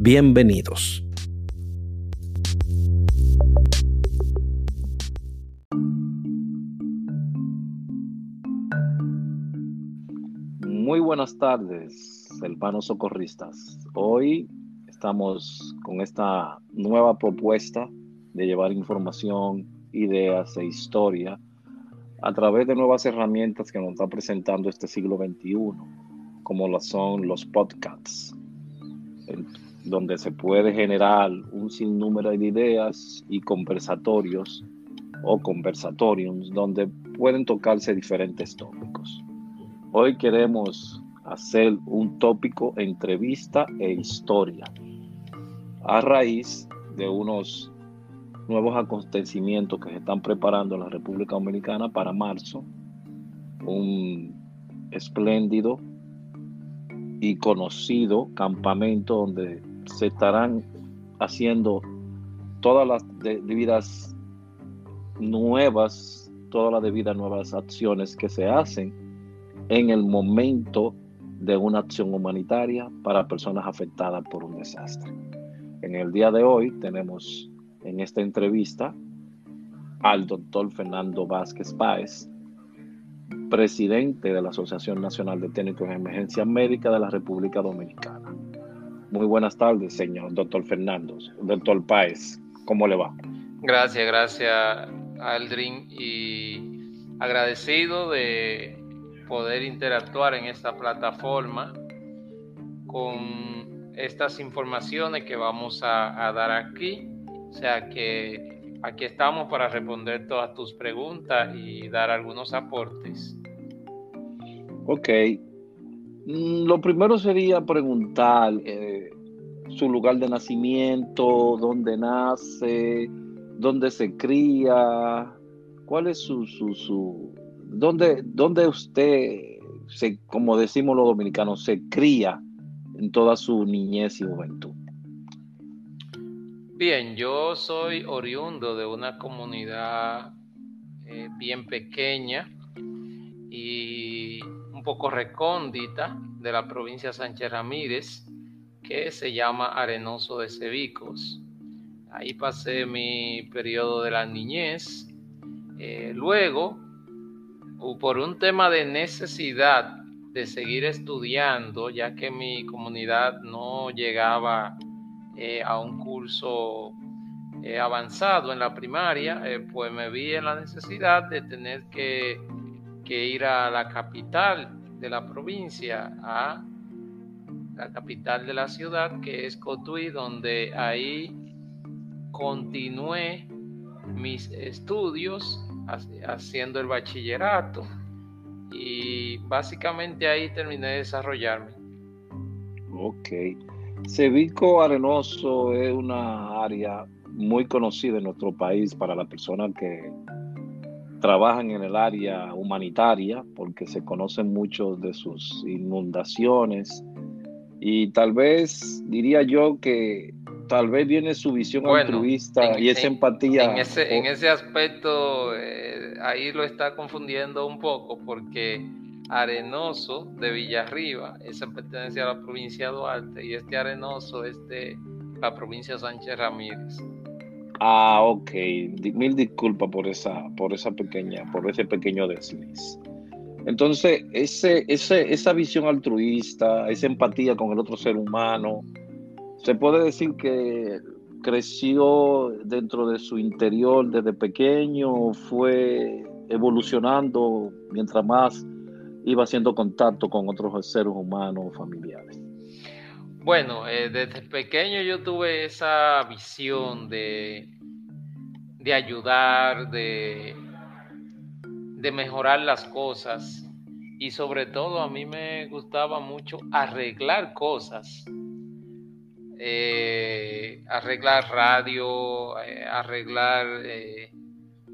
Bienvenidos. Muy buenas tardes, hermanos socorristas. Hoy estamos con esta nueva propuesta de llevar información, ideas e historia a través de nuevas herramientas que nos está presentando este siglo XXI, como lo son los podcasts donde se puede generar un sinnúmero de ideas y conversatorios o conversatoriums donde pueden tocarse diferentes tópicos. Hoy queremos hacer un tópico entrevista e historia a raíz de unos nuevos acontecimientos que se están preparando en la República Dominicana para marzo, un espléndido y conocido campamento donde se estarán haciendo todas las debidas nuevas, todas las debidas nuevas acciones que se hacen en el momento de una acción humanitaria para personas afectadas por un desastre. En el día de hoy tenemos en esta entrevista al doctor Fernando Vázquez Páez, presidente de la Asociación Nacional de Técnicos en Emergencia Médica de la República Dominicana. Muy buenas tardes, señor doctor Fernando. Doctor Páez, ¿cómo le va? Gracias, gracias, Aldrin, y agradecido de poder interactuar en esta plataforma con estas informaciones que vamos a, a dar aquí. O sea que aquí estamos para responder todas tus preguntas y dar algunos aportes. Ok, lo primero sería preguntar eh, su lugar de nacimiento, dónde nace, dónde se cría, cuál es su, su, su dónde, dónde usted, se, como decimos los dominicanos, se cría en toda su niñez y juventud. Bien, yo soy oriundo de una comunidad eh, bien pequeña y poco recóndita de la provincia Sánchez Ramírez, que se llama Arenoso de Cebicos. Ahí pasé mi periodo de la niñez. Eh, luego, por un tema de necesidad de seguir estudiando, ya que mi comunidad no llegaba eh, a un curso eh, avanzado en la primaria, pues me vi en la necesidad de tener que, que ir a la capital de la provincia a la capital de la ciudad, que es Cotuí, donde ahí continué mis estudios haciendo el bachillerato y básicamente ahí terminé de desarrollarme. Ok. Cevico Arenoso es una área muy conocida en nuestro país para la persona que trabajan en el área humanitaria porque se conocen muchos de sus inundaciones y tal vez diría yo que tal vez viene su visión altruista y esa empatía. En ese, en ese aspecto eh, ahí lo está confundiendo un poco porque Arenoso de Villarriba, esa pertenece a la provincia de Duarte y este Arenoso es de la provincia de Sánchez Ramírez. Ah, ok. Mil disculpas por esa, por esa pequeña, por ese pequeño desliz. Entonces, ese, ese, esa visión altruista, esa empatía con el otro ser humano, se puede decir que creció dentro de su interior desde pequeño, fue evolucionando mientras más iba haciendo contacto con otros seres humanos familiares. Bueno, eh, desde pequeño yo tuve esa visión de, de ayudar, de, de mejorar las cosas y sobre todo a mí me gustaba mucho arreglar cosas. eh, arreglar radio, eh, arreglar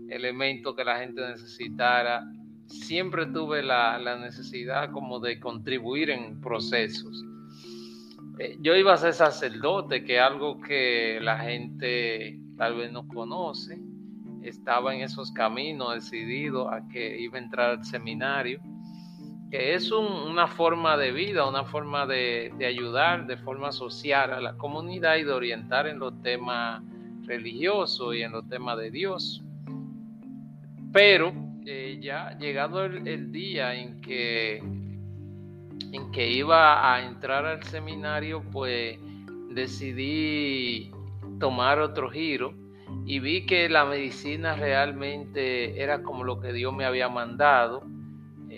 elementos que la gente necesitara. Siempre tuve la, la, necesidad como de contribuir en procesos. Yo iba a ser sacerdote, que es algo que la gente tal vez no conoce. Estaba en esos caminos decidido a que iba a entrar al seminario que es una forma de vida, una forma de, ayudar de forma social a la comunidad y de orientar en los temas religiosos y en los temas de Dios. Pero eh, ya llegado el, día en que, en que iba a entrar al seminario, pues decidí tomar otro giro y vi que la medicina realmente era como lo que Dios me había mandado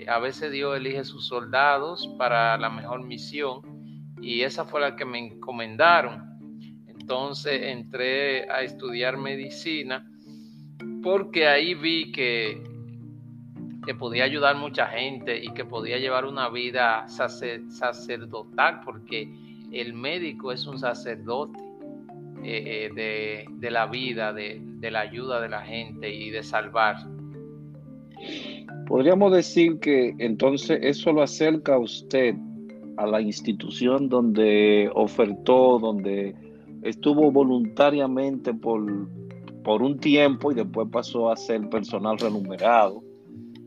a veces Dios elige sus soldados para la mejor misión y esa fue la que me encomendaron. Entonces entré a estudiar medicina porque ahí vi que, que podía ayudar mucha gente y que podía llevar una vida sacerdotal porque el médico es un sacerdote eh, eh, de, la vida, de, la ayuda de la gente y de salvar. Podríamos decir que entonces eso lo acerca a usted a la institución donde ofertó, donde estuvo voluntariamente por, por un tiempo y después pasó a ser personal remunerado,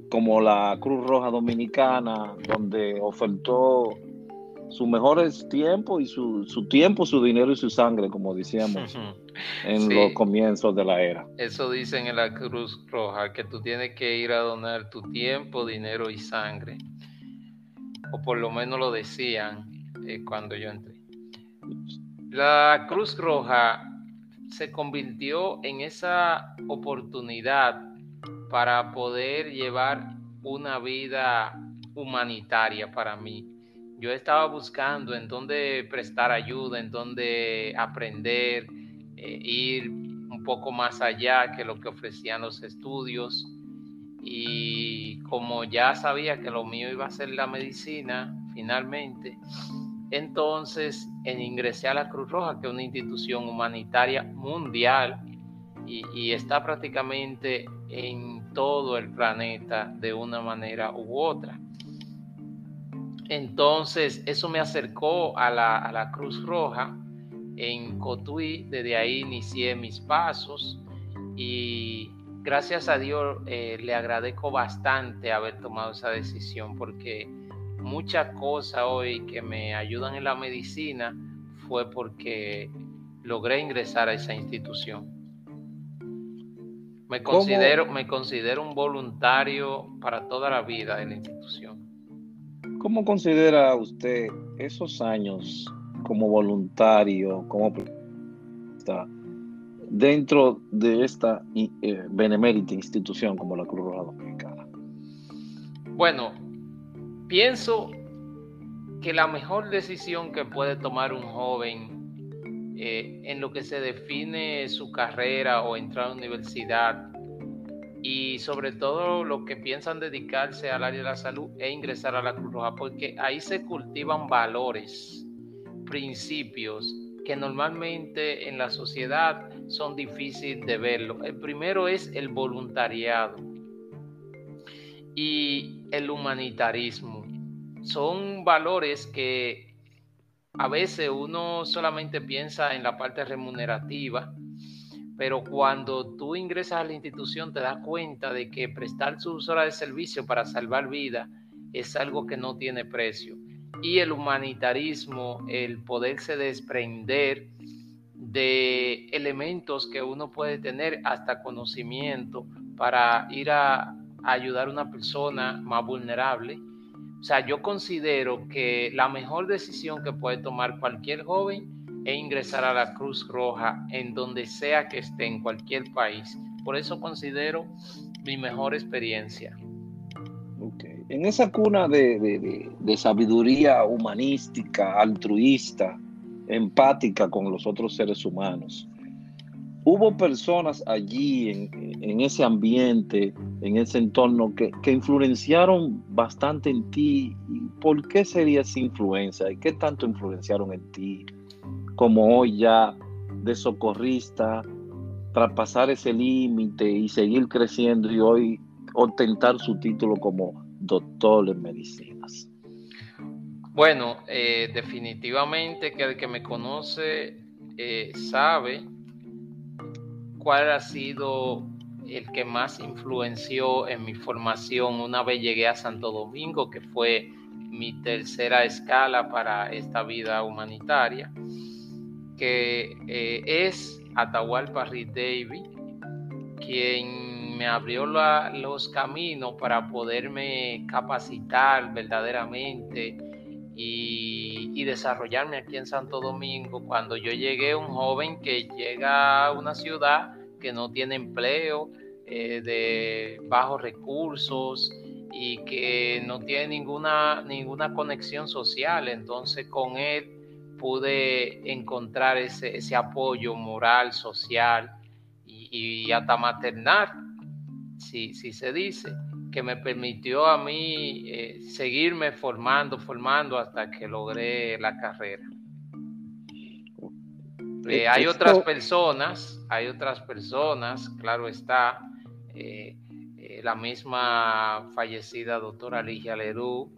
como la Cruz Roja Dominicana, donde ofertó sus mejores tiempos y su, su, tiempo, su dinero y su sangre, como decíamos en los comienzos de la era. Eso dicen en la Cruz Roja, que tú tienes que ir a donar tu tiempo, dinero y sangre. O por lo menos lo decían eh, cuando yo entré. La Cruz Roja se convirtió en esa oportunidad para poder llevar una vida humanitaria para mí yo estaba buscando en dónde prestar ayuda, en dónde aprender, eh, ir un poco más allá que lo que ofrecían los estudios. Y como ya sabía que lo mío iba a ser la medicina, finalmente, entonces en ingresé a la Cruz Roja, que es una institución humanitaria mundial y está prácticamente en todo el planeta de una manera u otra. Entonces, eso me acercó a la, Cruz Roja en Cotuí. Desde ahí inicié mis pasos y gracias a Dios eh, le agradezco bastante haber tomado esa decisión porque muchas cosas hoy que me ayudan en la medicina fue porque logré ingresar a esa institución. Me considero, me considero un voluntario para toda la vida de la institución. ¿Cómo considera usted esos años como voluntario, como dentro de esta eh, benemérita institución como la Cruz Roja Dominicana? Bueno, pienso que la mejor decisión que puede tomar un joven eh, en lo que se define su carrera o entrar a la universidad y sobre todo los que piensan dedicarse al área de la salud e ingresar a la Cruz Roja, porque ahí se cultivan valores, principios que normalmente en la sociedad son difíciles de verlo. El primero es el voluntariado y el humanitarismo. Son valores que a veces uno solamente piensa en la parte remunerativa, pero cuando tú ingresas a la institución te das cuenta de que prestar sus horas de servicio para salvar vida es algo que no tiene precio. Y el humanitarismo, el poderse desprender de elementos que uno puede tener hasta conocimiento para ir a, ayudar a una persona más vulnerable. O sea, yo considero que la mejor decisión que puede tomar cualquier joven e ingresar a la Cruz Roja en donde sea que esté, en cualquier país. Por eso considero mi mejor experiencia. En esa cuna de, sabiduría humanística, altruista, empática con los otros seres humanos, hubo personas allí en, ese ambiente, en ese entorno, que, que, influenciaron bastante en ti. ¿Por qué sería influencia? ¿Y qué tanto influenciaron en ti? como hoy ya de socorrista, traspasar ese límite y seguir creciendo y hoy ostentar su título como doctor en medicinas? Bueno, eh, definitivamente que el que me conoce eh, sabe cuál ha sido el que más influenció en mi formación una vez llegué a Santo Domingo, que fue mi tercera escala para esta vida humanitaria, que eh, es Atahualpa Reed David, quien me abrió los caminos para poderme capacitar verdaderamente y, y, desarrollarme aquí en Santo Domingo. Cuando yo llegué, un joven que llega a una ciudad que no tiene empleo, eh, de bajos recursos y que no tiene ninguna, ninguna conexión social. Entonces con él pude encontrar ese, ese apoyo moral, social y, hasta maternal, si, si, se dice, que me permitió a mí eh, seguirme formando, formando hasta que logré la carrera. Eh, hay otras personas, hay otras personas, claro está, eh, eh, la misma fallecida doctora Ligia Lerú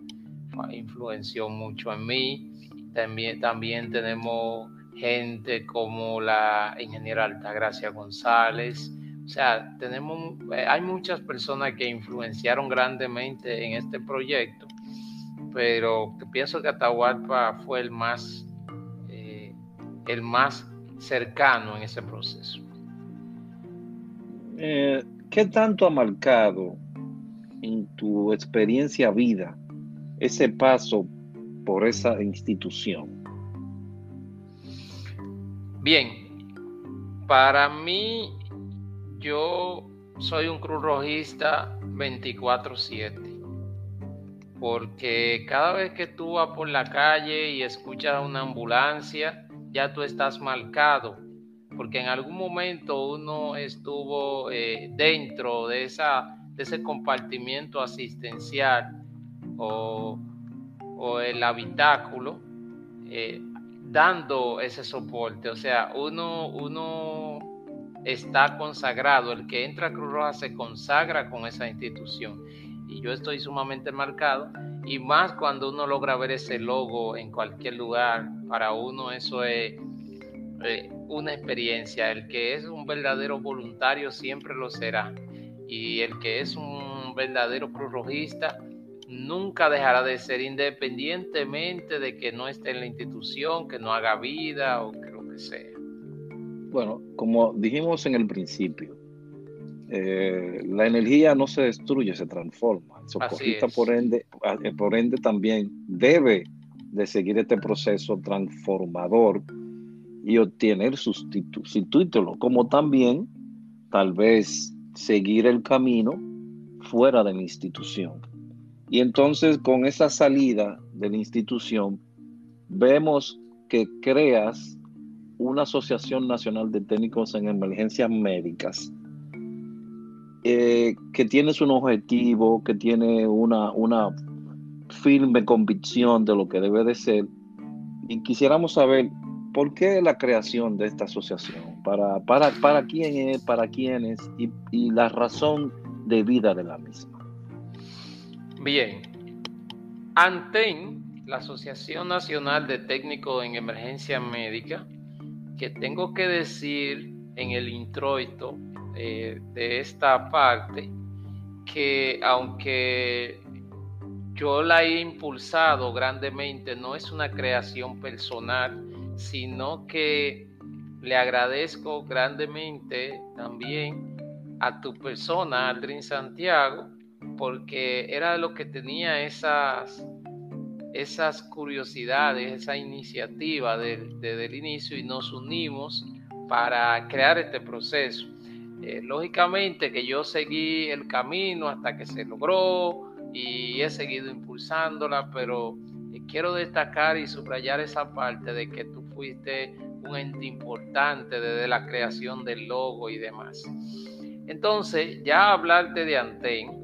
influenció mucho en mí. También, también tenemos gente como la ingeniera Altagracia González. O sea, tenemos, eh, hay muchas personas que influenciaron grandemente en este proyecto, pero pienso que Atahualpa fue el más, el más cercano en ese proceso. ¿Qué tanto ha marcado en tu experiencia vida ese paso por esa institución? Bien, para mí yo soy un cruz rojista 24/7 porque cada vez que tú vas por la calle y escuchas una ambulancia, ya tú estás marcado porque en algún momento uno estuvo eh, dentro de, esa, de ese compartimiento asistencial o, el habitáculo eh, dando ese soporte. O sea, uno, uno está consagrado, el que entra a Cruz Roja se consagra con esa institución. Y yo estoy sumamente marcado, y más cuando uno logra ver ese logo en cualquier lugar, para uno eso es eh, una experiencia. El que es un verdadero voluntario siempre lo será. Y el que es un verdadero cruz rojista nunca dejará de ser independientemente de que no esté en la institución, que no haga vida o que lo que sea. Bueno, como dijimos en el principio, eh, la energía no se destruye, se transforma. El socorrista, por ende, eh, por ende, también debe de seguir este proceso transformador y obtener su título, como también tal vez seguir el camino fuera de la institución. Y entonces con esa salida de la institución, vemos que creas una Asociación Nacional de Técnicos en Emergencias Médicas, eh, que tiene un objetivo, que tiene una, una firme convicción de lo que debe de ser. Y quisiéramos saber ¿Por qué la creación de esta asociación? ¿Para, para, para quién es, para y, y la razón de vida de la misma? Bien, ANTEN, la Asociación Nacional de Técnicos en Emergencia Médica, que tengo que decir en el introito eh, de esta parte, que aunque yo la he impulsado grandemente, no es una creación personal, sino que le agradezco grandemente también a tu persona, Aldrin Santiago, porque era lo que tenía esas, esas curiosidades, esa iniciativa desde el inicio y nos unimos para crear este proceso. Eh, lógicamente que yo seguí el camino hasta que se logró y he seguido impulsándola, pero quiero destacar y subrayar esa parte de que tú fuiste un ente importante desde la creación del logo y demás. Entonces, ya hablarte de Anten.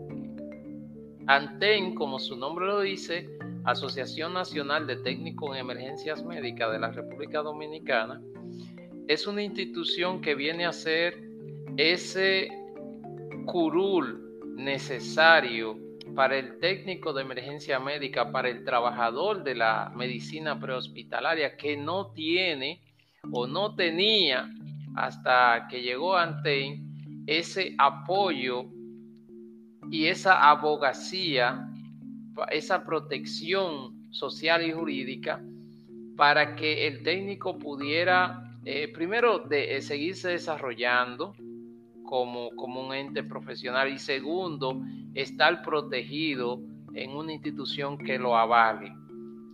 Anten, como su nombre lo dice, Asociación Nacional de Técnicos en Emergencias Médicas de la República Dominicana, es una institución que viene a ser ese curul necesario para el técnico de emergencia médica, para el trabajador de la medicina prehospitalaria que no tiene o no tenía hasta que llegó ante ese apoyo y esa abogacía esa protección social y jurídica para que el técnico pudiera, eh, primero, de, eh, seguirse desarrollando como, como un ente profesional y segundo, estar protegido en una institución que lo avale.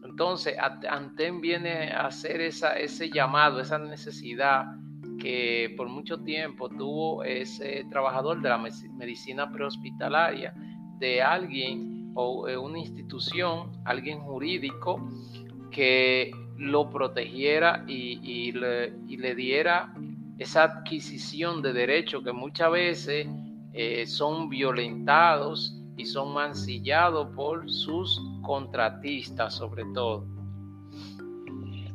Entonces, Anten viene a hacer esa, ese llamado, esa necesidad que por mucho tiempo tuvo ese trabajador de la medicina prehospitalaria, de alguien o eh, una institución, alguien jurídico que lo protegiera y, le, diera esa adquisición de derechos que muchas veces eh, son violentados y son mancillados por sus contratistas sobre todo.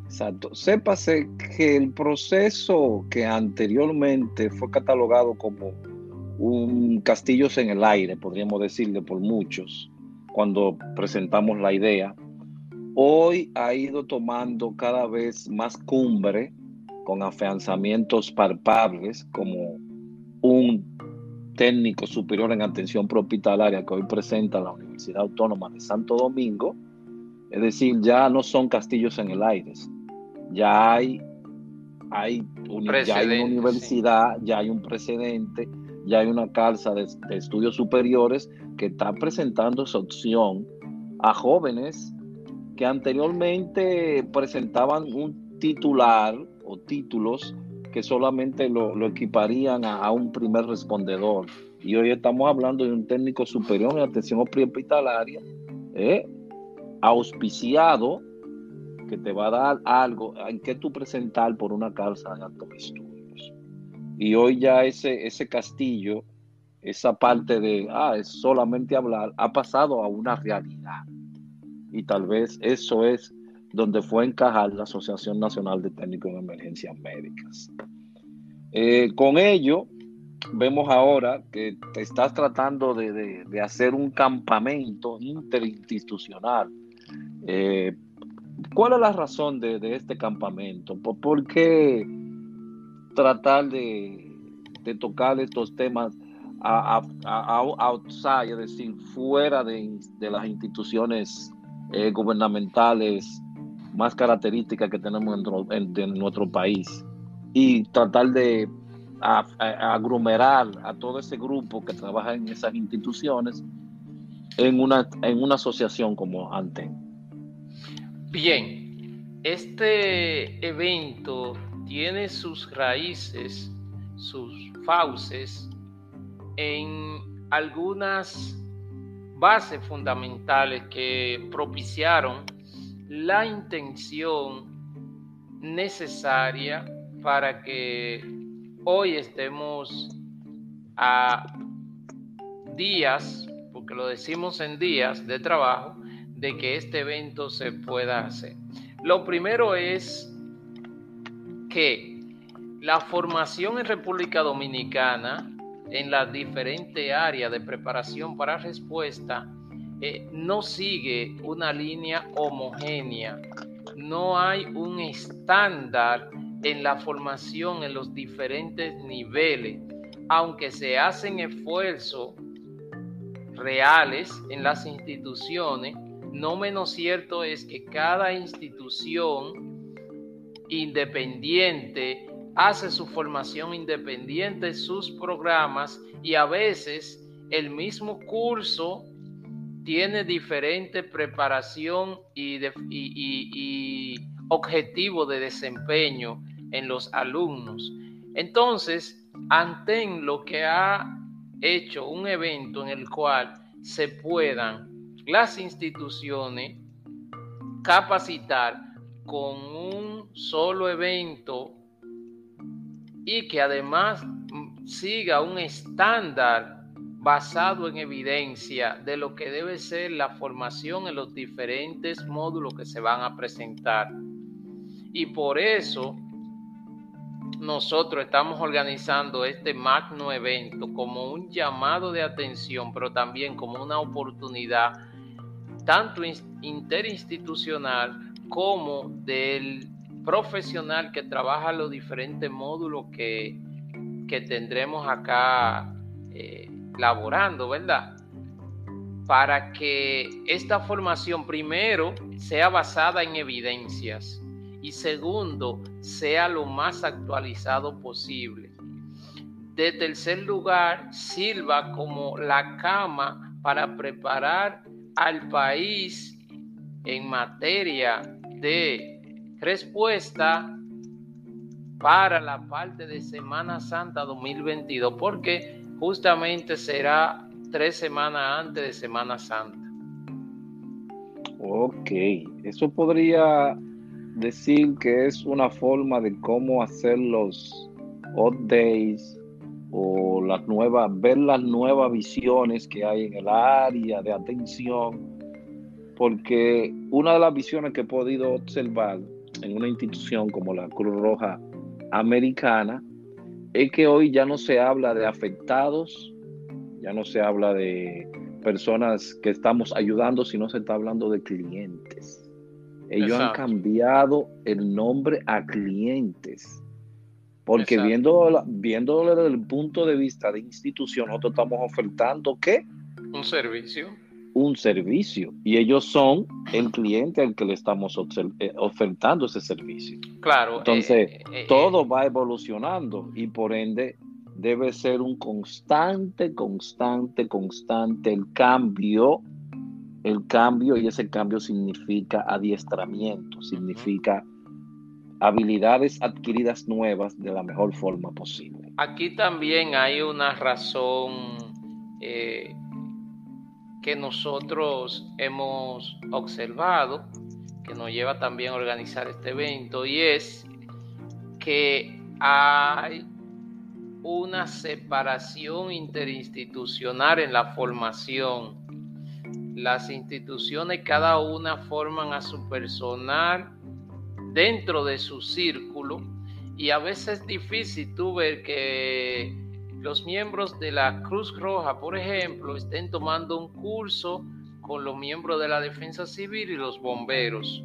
Exacto. Sépase que el proceso que anteriormente fue catalogado como un castillo en el aire, podríamos decirle por muchos, cuando presentamos la idea, hoy ha ido tomando cada vez más cumbre con afianzamientos palpables como un técnico superior en atención hospitalaria que hoy presenta la Universidad Autónoma de Santo Domingo. Es decir, ya no son castillos en el aire, ya hay, hay, ya hay una universidad, ya hay un precedente, ya hay una calza de, de estudios superiores que está presentando esa opción a jóvenes que anteriormente presentaban un titular o títulos que solamente lo, equiparían a, un primer respondedor. Y hoy estamos hablando de un técnico superior en atención hospitalaria, ¿eh? auspiciado, que te va a dar algo en que tú presentar por una causa de altos estudios. Y hoy ya ese, ese castillo esa parte de, ah, es solamente hablar, ha pasado a una realidad. Y tal vez eso es donde fue encajar la Asociación Nacional de Técnicos en Emergencias Médicas. Eh, con ello, vemos ahora que estás tratando de, hacer un campamento interinstitucional. Eh, ¿Cuál es la razón de, este campamento? ¿Por, qué tratar de, de tocar estos temas a, outside, es decir, fuera de, las instituciones eh, gubernamentales más características que tenemos en, nuestro país y tratar de aglomerar a todo ese grupo que trabaja en esas instituciones en una, en una asociación como ANTEN. Bien, este evento tiene sus raíces, sus fauces en algunas bases fundamentales que propiciaron la intención necesaria para que hoy estemos a días, porque lo decimos en días de trabajo, de que este evento se pueda hacer. Lo primero es que la formación en República Dominicana en las diferentes áreas de preparación para respuesta eh, no sigue una línea homogénea. No hay un estándar en la formación en los diferentes niveles, aunque se hacen esfuerzos reales en las instituciones, no menos cierto es que cada institución independiente hace su formación independiente, sus programas y a veces el mismo curso tiene diferente preparación y, objetivo de desempeño en los alumnos. Entonces, Anten lo que ha hecho un evento en el cual se puedan las instituciones capacitar con un solo evento y que además siga un estándar basado en evidencia de lo que debe ser la formación en los diferentes módulos que se van a presentar. Y por eso nosotros estamos organizando este magno evento como un llamado de atención, pero también como una oportunidad tanto interinstitucional como del profesional que trabaja los diferentes módulos que, que tendremos acá eh, laborando, ¿verdad? Para que esta formación primero sea basada en evidencias y segundo, sea lo más actualizado posible. De tercer lugar, sirva como la cama para preparar al país en materia de respuesta para la parte de Semana Santa 2022, porque justamente será tres semanas antes de Semana Santa. Ok, eso podría decir que es una forma de cómo hacer los days o las nuevas, ver las nuevas visiones que hay en el área de atención, porque una de las visiones que he podido observar en una institución como la Cruz Roja Americana es que hoy ya no se habla de afectados, ya no se habla de personas que estamos ayudando, sino se está hablando de clientes. Ellos han cambiado el nombre a clientes. Porque viendo, viéndolo desde el punto de vista de institución, nosotros estamos ofertando ¿qué? Un servicio. Un servicio. Y ellos son el cliente al que le estamos eh, ofertando ese servicio. Claro. Entonces, eh, eh, todo va evolucionando y por ende debe ser un constante, constante, constante el cambio el cambio y ese cambio significa adiestramiento, significa habilidades adquiridas nuevas de la mejor forma posible. Aquí también hay una razón eh, que nosotros hemos observado, que nos lleva también a organizar este evento, y es que hay una separación interinstitucional en la formación. Las instituciones cada una forman a su personal dentro de su círculo y a veces es difícil tú ver que los miembros de la Cruz Roja, por ejemplo, estén tomando un curso con los miembros de la Defensa Civil y los bomberos.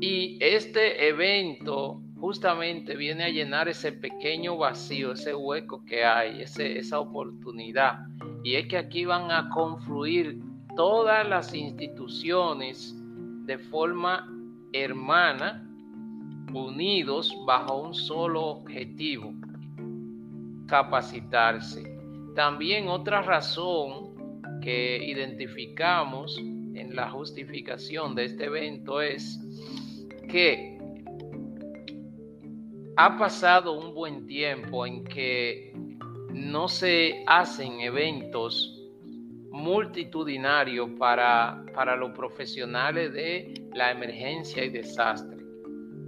Y este evento justamente viene a llenar ese pequeño vacío, ese hueco que hay, esa oportunidad. Y es que aquí van a confluir todas las instituciones de forma hermana, unidos bajo un solo objetivo, capacitarse. También otra razón que identificamos en la justificación de este evento es que ha pasado un buen tiempo en que no se hacen eventos multitudinarios para, para los profesionales de la emergencia y desastre,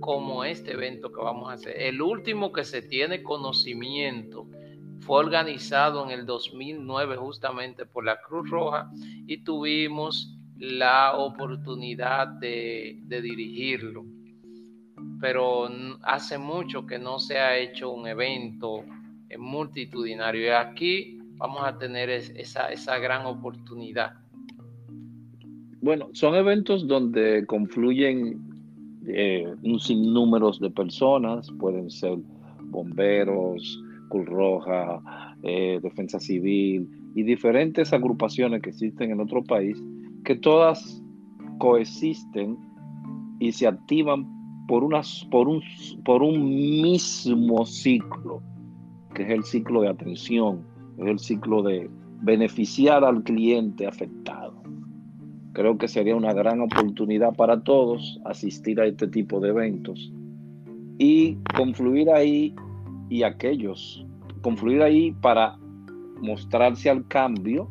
como este evento que vamos a hacer. El último que se tiene conocimiento fue organizado en el 2009 justamente por la Cruz Roja y tuvimos la oportunidad de, dirigirlo pero hace mucho que no se ha hecho un evento multitudinario y aquí vamos a tener esa, gran oportunidad. Bueno, son eventos donde confluyen eh, un sinnúmero de personas, pueden ser bomberos, Cruz Roja, eh, Defensa Civil y diferentes agrupaciones que existen en otro país, que todas coexisten y se activan por, por, un, por un mismo ciclo, que es el ciclo de atención, es el ciclo de beneficiar al cliente afectado. Creo que sería una gran oportunidad para todos asistir a este tipo de eventos y confluir ahí y aquellos, confluir ahí para mostrarse al cambio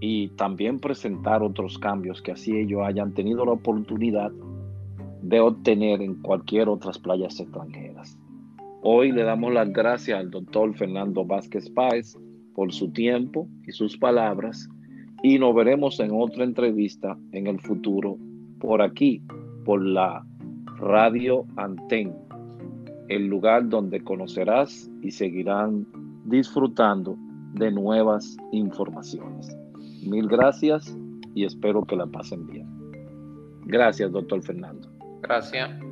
y también presentar otros cambios que así ellos hayan tenido la oportunidad de obtener en cualquier otras playas extranjeras. Hoy le damos las gracias al doctor Fernando Vázquez Páez por su tiempo y sus palabras y nos veremos en otra entrevista en el futuro por aquí, por la Radio Antén, el lugar donde conocerás y seguirán disfrutando de nuevas informaciones. Mil gracias y espero que la pasen bien. Gracias, doctor Fernando. Gracias.